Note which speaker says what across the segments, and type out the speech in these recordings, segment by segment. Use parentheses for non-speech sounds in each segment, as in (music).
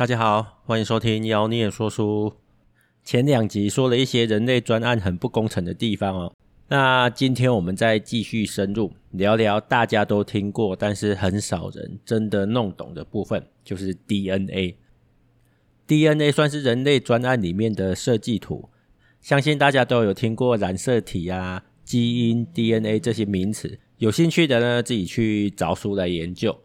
Speaker 1: 大家好，欢迎收听妖孽说书。前两集说了一些人类专案很不工程的地方哦，那今天我们再继续深入聊聊大家都听过，但是很少人真的弄懂的部分，就是 DNA。DNA 算是人类专案里面的设计图，相信大家都有听过染色体啊、基因、DNA 这些名词，有兴趣的呢，自己去找书来研究，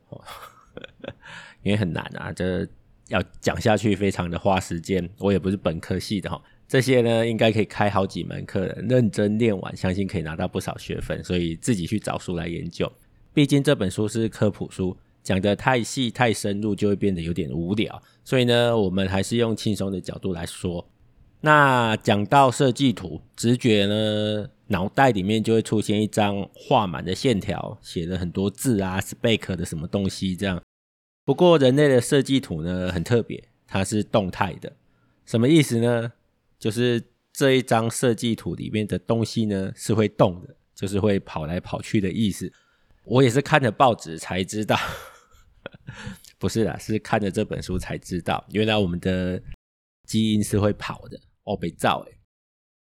Speaker 1: (laughs) 因为很难啊，这。要讲下去非常的花时间，我也不是本科系的哈，这些呢应该可以开好几门课的，认真练完，相信可以拿到不少学分，所以自己去找书来研究。毕竟这本书是科普书，讲得太细太深入就会变得有点无聊，所以呢，我们还是用轻松的角度来说。那讲到设计图，直觉呢，脑袋里面就会出现一张画满的线条，写了很多字啊，spec 的什么东西这样。不过，人类的设计图呢很特别，它是动态的。什么意思呢？就是这一张设计图里面的东西呢是会动的，就是会跑来跑去的意思。我也是看了报纸才知道，(laughs) 不是啦，是看了这本书才知道，原来我们的基因是会跑的。哦，被造诶，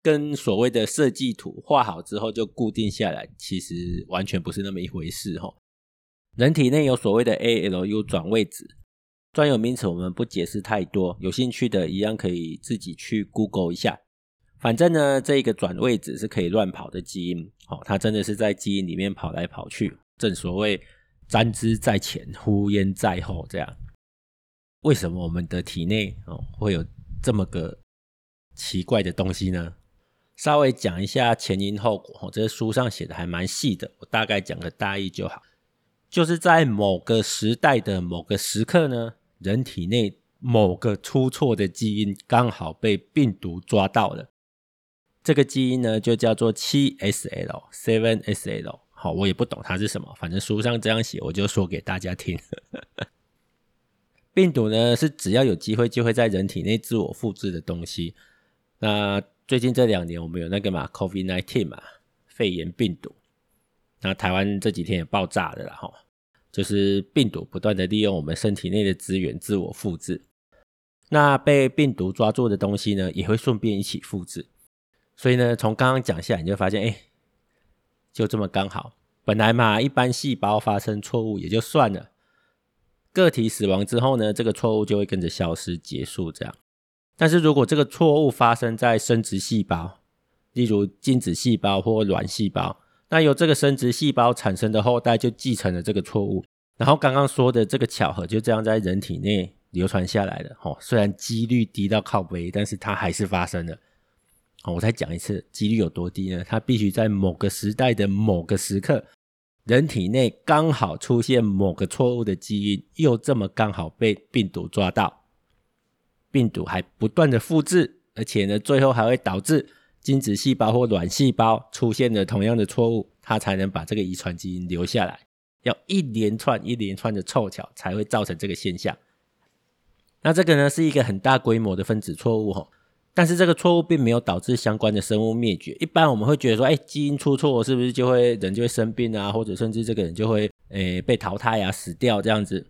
Speaker 1: 跟所谓的设计图画好之后就固定下来，其实完全不是那么一回事齁。人体内有所谓的 ALU 转位子，专有名词我们不解释太多，有兴趣的一样可以自己去 Google 一下。反正呢，这个转位子是可以乱跑的基因，哦，它真的是在基因里面跑来跑去。正所谓沾之在前，呼烟在后，这样。为什么我们的体内哦会有这么个奇怪的东西呢？稍微讲一下前因后果，哦，这书上写的还蛮细的，我大概讲个大意就好。就是在某个时代的某个时刻呢，人体内某个出错的基因刚好被病毒抓到了。这个基因呢，就叫做七 SL，Seven SL。好，我也不懂它是什么，反正书上这样写，我就说给大家听。病毒呢，是只要有机会就会在人体内自我复制的东西。那最近这两年，我们有那个嘛，COVID-19 嘛，肺炎病毒。那台湾这几天也爆炸的了哈。就是病毒不断的利用我们身体内的资源自我复制，那被病毒抓住的东西呢，也会顺便一起复制。所以呢，从刚刚讲下，你就发现，哎，就这么刚好。本来嘛，一般细胞发生错误也就算了，个体死亡之后呢，这个错误就会跟着消失结束这样。但是如果这个错误发生在生殖细胞，例如精子细胞或卵细胞。那由这个生殖细胞产生的后代就继承了这个错误，然后刚刚说的这个巧合就这样在人体内流传下来了。哦，虽然几率低到靠北，但是它还是发生了。哦我再讲一次，几率有多低呢？它必须在某个时代的某个时刻，人体内刚好出现某个错误的基因，又这么刚好被病毒抓到，病毒还不断的复制，而且呢，最后还会导致。精子细胞或卵细胞出现了同样的错误，它才能把这个遗传基因留下来。要一连串一连串的凑巧才会造成这个现象。那这个呢是一个很大规模的分子错误哈，但是这个错误并没有导致相关的生物灭绝。一般我们会觉得说，哎，基因出错是不是就会人就会生病啊，或者甚至这个人就会诶被淘汰啊，死掉这样子？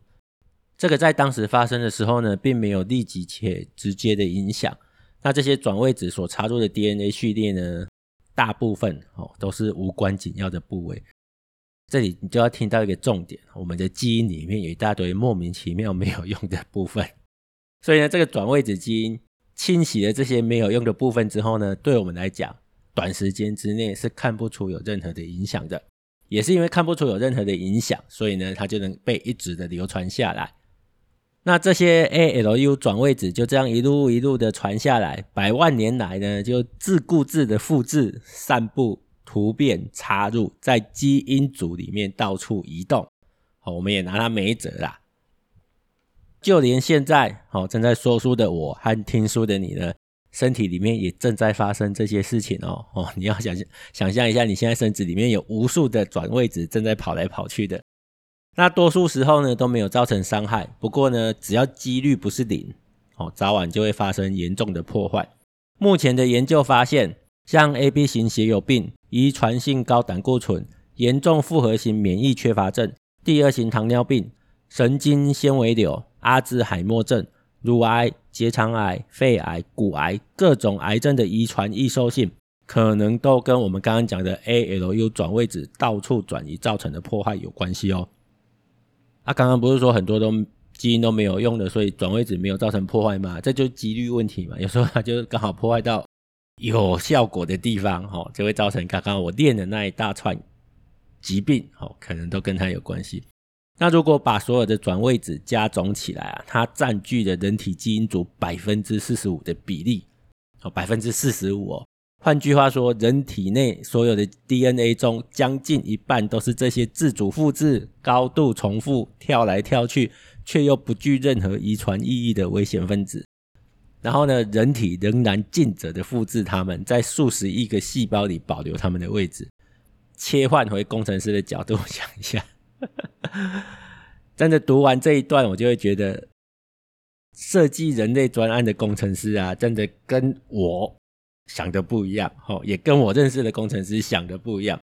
Speaker 1: 这个在当时发生的时候呢，并没有立即且直接的影响。那这些转位子所插入的 DNA 序列呢，大部分哦都是无关紧要的部位。这里你就要听到一个重点：我们的基因里面有一大堆莫名其妙没有用的部分。所以呢，这个转位子基因清洗了这些没有用的部分之后呢，对我们来讲，短时间之内是看不出有任何的影响的。也是因为看不出有任何的影响，所以呢，它就能被一直的流传下来。那这些 ALU 转位子就这样一路一路的传下来，百万年来呢，就自顾自的复制、散布、突变、插入，在基因组里面到处移动。好，我们也拿它没辙啦。就连现在，好正在说书的我和听书的你呢，身体里面也正在发生这些事情哦。哦，你要想想象一下，你现在身子里面有无数的转位子正在跑来跑去的。那多数时候呢，都没有造成伤害，不过呢，只要几率不是零，哦，早晚就会发生严重的破坏。目前的研究发现，像 AB 型血友病、遗传性高胆固醇、严重复合型免疫缺乏症、第二型糖尿病、神经纤维瘤、阿兹海默症、乳癌、结肠癌、肺癌、骨癌各种癌症的遗传易受性，可能都跟我们刚刚讲的 ALU 转位子到处转移造成的破坏有关系哦。啊，刚刚不是说很多都基因都没有用的，所以转位子没有造成破坏吗？这就几率问题嘛。有时候它就刚好破坏到有效果的地方，哦，就会造成刚刚我练的那一大串疾病，哦，可能都跟它有关系。那如果把所有的转位子加总起来啊，它占据了人体基因组百分之四十五的比例，哦，百分之四十五哦。换句话说，人体内所有的 DNA 中，将近一半都是这些自主复制、高度重复、跳来跳去，却又不具任何遗传意义的危险分子。然后呢，人体仍然尽责的复制它们，在数十亿个细胞里保留它们的位置。切换回工程师的角度想一下。真的读完这一段，我就会觉得，设计人类专案的工程师啊，真的跟我想的不一样，哦，也跟我认识的工程师想的不一样。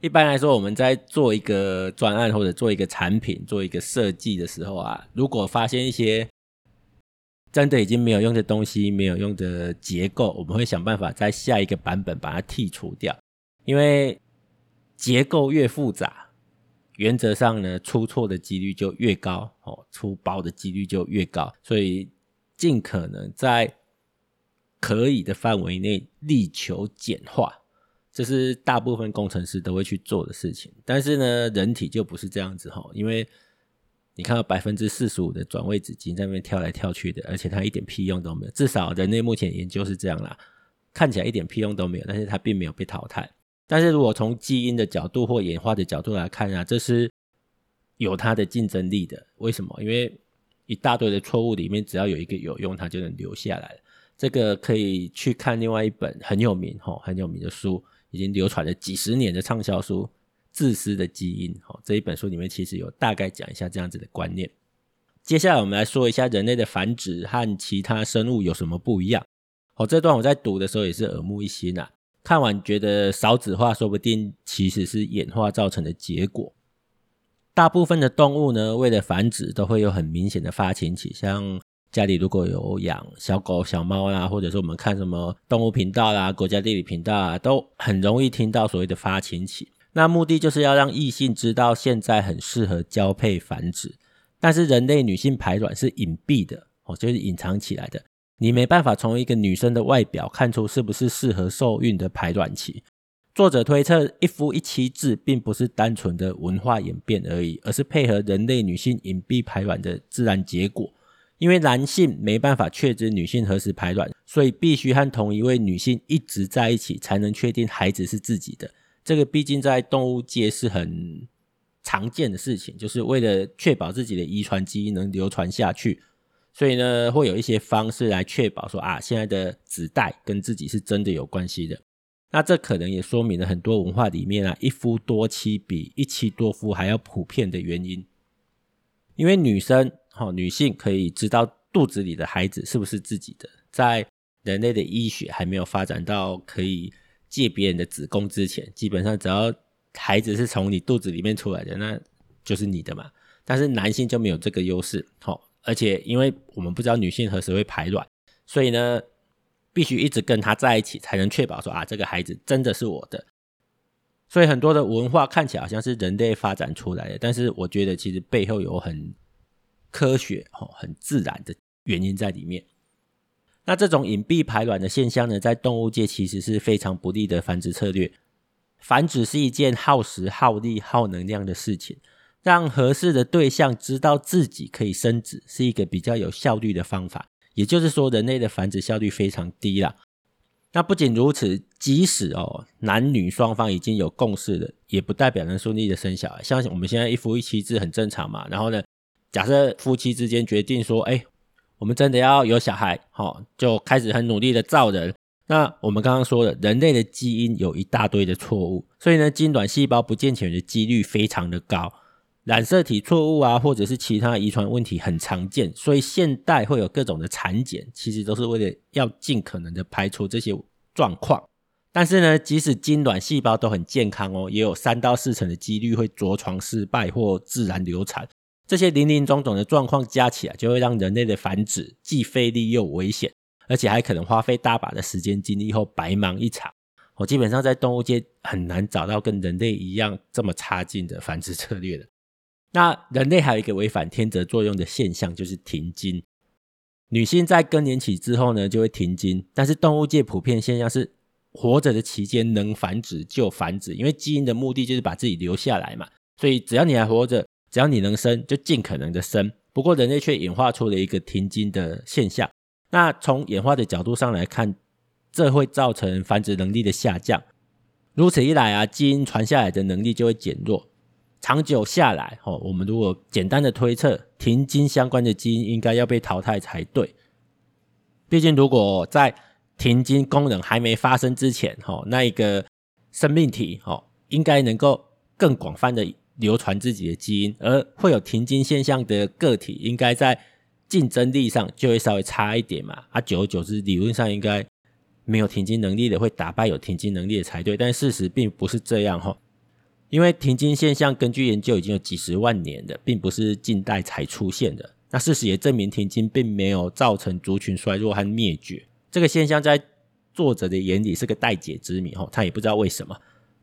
Speaker 1: 一般来说，我们在做一个专案或者做一个产品、做一个设计的时候啊，如果发现一些真的已经没有用的东西、没有用的结构，我们会想办法在下一个版本把它剔除掉，因为结构越复杂。原则上呢，出错的几率就越高，哦，出包的几率就越高，所以尽可能在可以的范围内力求简化，这是大部分工程师都会去做的事情。但是呢，人体就不是这样子哈，因为你看到百分之四十五的转位子基因在那边跳来跳去的，而且它一点屁用都没有。至少人类目前研究是这样啦，看起来一点屁用都没有，但是它并没有被淘汰。但是如果从基因的角度或演化的角度来看啊，这是有它的竞争力的。为什么？因为一大堆的错误里面，只要有一个有用，它就能留下来。这个可以去看另外一本很有名、吼很有名的书，已经流传了几十年的畅销书《自私的基因》。吼这一本书里面其实有大概讲一下这样子的观念。接下来我们来说一下人类的繁殖和其他生物有什么不一样。哦，这段我在读的时候也是耳目一新啊。看完觉得少子化说不定其实是演化造成的结果。大部分的动物呢，为了繁殖都会有很明显的发情期，像家里如果有养小狗、小猫啦，或者是我们看什么动物频道啦、国家地理频道啊，都很容易听到所谓的发情期。那目的就是要让异性知道现在很适合交配繁殖。但是人类女性排卵是隐蔽的哦，就是隐藏起来的。你没办法从一个女生的外表看出是不是适合受孕的排卵期。作者推测，一夫一妻制并不是单纯的文化演变而已，而是配合人类女性隐蔽排卵的自然结果。因为男性没办法确知女性何时排卵，所以必须和同一位女性一直在一起，才能确定孩子是自己的。这个毕竟在动物界是很常见的事情，就是为了确保自己的遗传基因能流传下去。所以呢，会有一些方式来确保说啊，现在的子代跟自己是真的有关系的。那这可能也说明了很多文化里面啊，一夫多妻比一妻多夫还要普遍的原因。因为女生，哈，女性可以知道肚子里的孩子是不是自己的。在人类的医学还没有发展到可以借别人的子宫之前，基本上只要孩子是从你肚子里面出来的，那就是你的嘛。但是男性就没有这个优势，哈。而且，因为我们不知道女性何时会排卵，所以呢，必须一直跟她在一起，才能确保说啊，这个孩子真的是我的。所以很多的文化看起来好像是人类发展出来的，但是我觉得其实背后有很科学哦、很自然的原因在里面。那这种隐蔽排卵的现象呢，在动物界其实是非常不利的繁殖策略。繁殖是一件耗时、耗力、耗能量的事情。让合适的对象知道自己可以生子，是一个比较有效率的方法。也就是说，人类的繁殖效率非常低啦。那不仅如此，即使哦男女双方已经有共识了，也不代表能顺利的生小孩。像我们现在一夫一妻制很正常嘛。然后呢，假设夫妻之间决定说，哎，我们真的要有小孩，好，就开始很努力的造人。那我们刚刚说的，人类的基因有一大堆的错误，所以呢，精卵细胞不健全的几率非常的高。染色体错误啊，或者是其他遗传问题很常见，所以现代会有各种的产检，其实都是为了要尽可能的排除这些状况。但是呢，即使精卵细胞都很健康哦，也有三到四成的几率会着床失败或自然流产。这些林林总总的状况加起来，就会让人类的繁殖既费力又危险，而且还可能花费大把的时间精力后白忙一场。我基本上在动物界很难找到跟人类一样这么差劲的繁殖策略的。那人类还有一个违反天择作用的现象，就是停经。女性在更年期之后呢，就会停经，但是动物界普遍现象是，活着的期间能繁殖就繁殖，因为基因的目的就是把自己留下来嘛，所以只要你还活着，只要你能生，就尽可能的生。不过人类却演化出了一个停经的现象，那从演化的角度上来看，这会造成繁殖能力的下降。如此一来啊，基因传下来的能力就会减弱。长久下来，哦，我们如果简单的推测，停经相关的基因应该要被淘汰才对。毕竟，如果在停经功能还没发生之前，哈，那一个生命体，哈，应该能够更广泛的流传自己的基因，而会有停经现象的个体，应该在竞争力上就会稍微差一点嘛。啊，久而久之，理论上应该没有停经能力的会打败有停经能力的才对，但事实并不是这样，哈。因为停经现象，根据研究已经有几十万年的，并不是近代才出现的。那事实也证明，停经并没有造成族群衰弱和灭绝。这个现象在作者的眼里是个待解之谜，他也不知道为什么。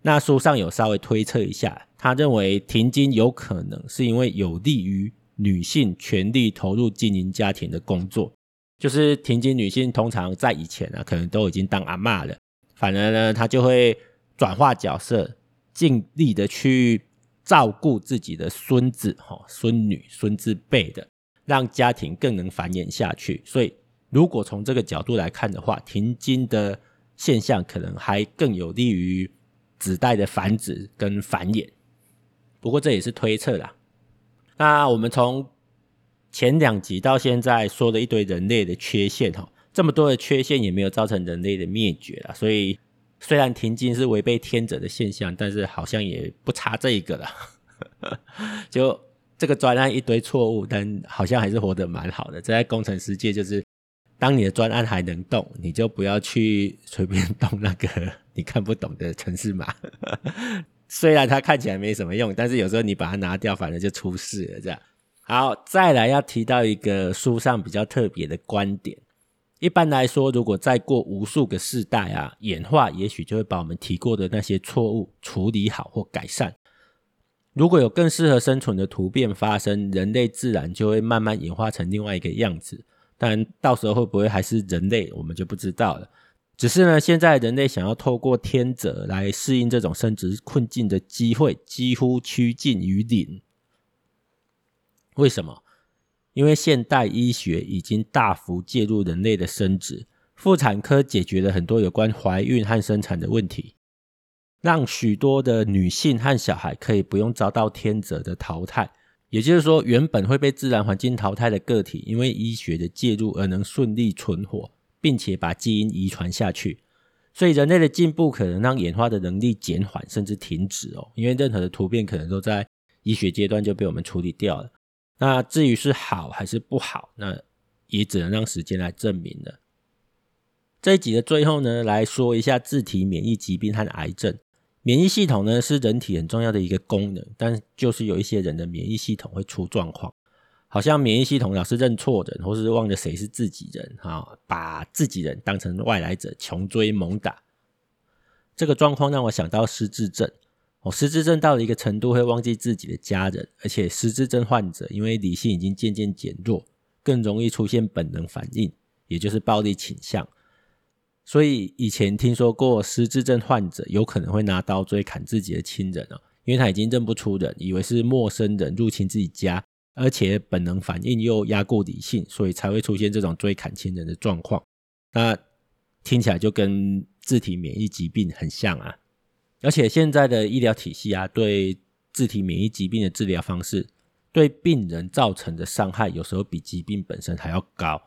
Speaker 1: 那书上有稍微推测一下，他认为停经有可能是因为有利于女性全力投入经营家庭的工作。就是停经女性通常在以前啊，可能都已经当阿嬷了，反而呢，她就会转化角色。尽力的去照顾自己的孙子、哈孙女、孙子辈的，让家庭更能繁衍下去。所以，如果从这个角度来看的话，停经的现象可能还更有利于子代的繁殖跟繁衍。不过这也是推测啦。那我们从前两集到现在说了一堆人类的缺陷，哈，这么多的缺陷也没有造成人类的灭绝啦，所以。虽然停经是违背天者的现象，但是好像也不差这一个了。(laughs) 就这个专案一堆错误，但好像还是活得蛮好的。这在工程师界就是，当你的专案还能动，你就不要去随便动那个你看不懂的城市码。虽然它看起来没什么用，但是有时候你把它拿掉，反正就出事了。这样好，再来要提到一个书上比较特别的观点。一般来说，如果再过无数个世代啊，演化也许就会把我们提过的那些错误处理好或改善。如果有更适合生存的突变发生，人类自然就会慢慢演化成另外一个样子。但到时候会不会还是人类，我们就不知道了。只是呢，现在人类想要透过天择来适应这种生殖困境的机会，几乎趋近于零。为什么？因为现代医学已经大幅介入人类的生殖，妇产科解决了很多有关怀孕和生产的问题，让许多的女性和小孩可以不用遭到天择的淘汰。也就是说，原本会被自然环境淘汰的个体，因为医学的介入而能顺利存活，并且把基因遗传下去。所以，人类的进步可能让演化的能力减缓甚至停止哦，因为任何的突变可能都在医学阶段就被我们处理掉了。那至于是好还是不好，那也只能让时间来证明了。这一集的最后呢，来说一下自体免疫疾病和癌症。免疫系统呢，是人体很重要的一个功能，但就是有一些人的免疫系统会出状况，好像免疫系统老是认错人，或是忘了谁是自己人，啊，把自己人当成外来者，穷追猛打。这个状况让我想到失智症。哦，失智症到了一个程度会忘记自己的家人，而且失智症患者因为理性已经渐渐减弱，更容易出现本能反应，也就是暴力倾向。所以以前听说过失智症患者有可能会拿刀追砍自己的亲人哦，因为他已经认不出人，以为是陌生人入侵自己家，而且本能反应又压过理性，所以才会出现这种追砍亲人的状况。那听起来就跟自体免疫疾病很像啊。而且现在的医疗体系啊，对自体免疫疾病的治疗方式，对病人造成的伤害，有时候比疾病本身还要高。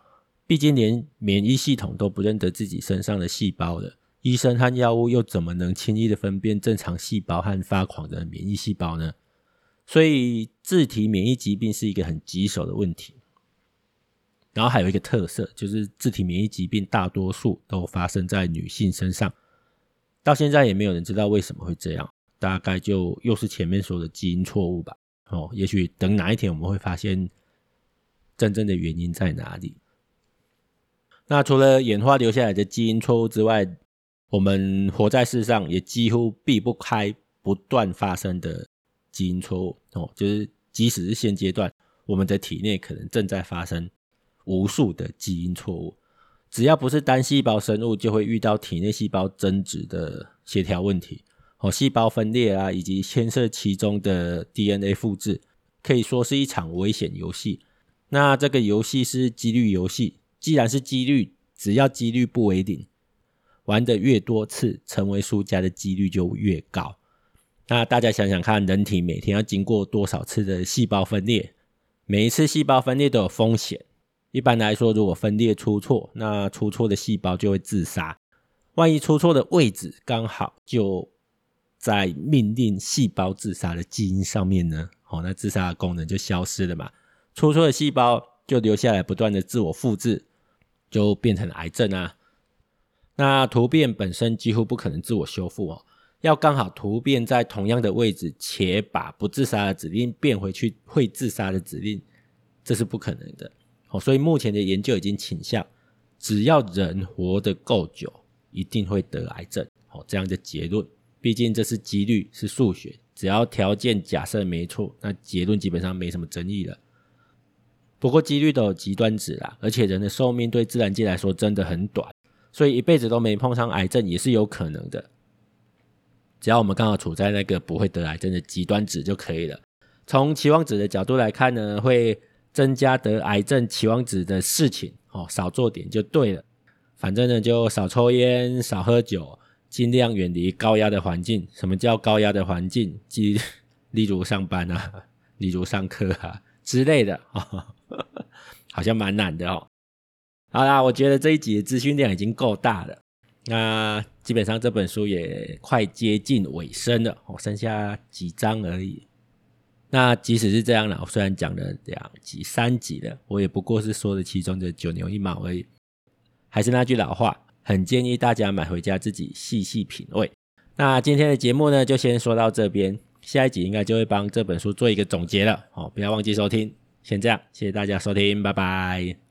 Speaker 1: 毕竟连免疫系统都不认得自己身上的细胞了，医生和药物又怎么能轻易的分辨正常细胞和发狂的免疫细胞呢？所以自体免疫疾病是一个很棘手的问题。然后还有一个特色，就是自体免疫疾病大多数都发生在女性身上。到现在也没有人知道为什么会这样，大概就又是前面说的基因错误吧。哦，也许等哪一天我们会发现真正的原因在哪里。那除了演化留下来的基因错误之外，我们活在世上也几乎避不开不断发生的基因错误哦，就是即使是现阶段，我们的体内可能正在发生无数的基因错误。只要不是单细胞生物，就会遇到体内细胞增殖的协调问题，哦，细胞分裂啊，以及牵涉其中的 DNA 复制，可以说是一场危险游戏。那这个游戏是几率游戏，既然是几率，只要几率不为零，玩的越多次，成为输家的几率就越高。那大家想想看，人体每天要经过多少次的细胞分裂？每一次细胞分裂都有风险。一般来说，如果分裂出错，那出错的细胞就会自杀。万一出错的位置刚好就在命令细胞自杀的基因上面呢？哦，那自杀的功能就消失了嘛。出错的细胞就留下来，不断的自我复制，就变成癌症啊。那突变本身几乎不可能自我修复哦，要刚好突变在同样的位置，且把不自杀的指令变回去会自杀的指令，这是不可能的。哦，所以目前的研究已经倾向，只要人活得够久，一定会得癌症。哦，这样的结论，毕竟这是几率，是数学，只要条件假设没错，那结论基本上没什么争议了。不过几率都有极端值啦，而且人的寿命对自然界来说真的很短，所以一辈子都没碰上癌症也是有可能的。只要我们刚好处在那个不会得癌症的极端值就可以了。从期望值的角度来看呢，会。增加得癌症期望值的事情哦，少做点就对了。反正呢，就少抽烟、少喝酒，尽量远离高压的环境。什么叫高压的环境？即 (laughs) 例如上班啊，(laughs) 例如上课啊之类的，(laughs) 好像蛮难的哦。好啦，我觉得这一集的资讯量已经够大了。那基本上这本书也快接近尾声了，哦，剩下几章而已。那即使是这样了，我虽然讲了两集、三集了，我也不过是说了其中的九牛一毛而已。还是那句老话，很建议大家买回家自己细细品味。那今天的节目呢，就先说到这边，下一集应该就会帮这本书做一个总结了。哦，不要忘记收听。先这样，谢谢大家收听，拜拜。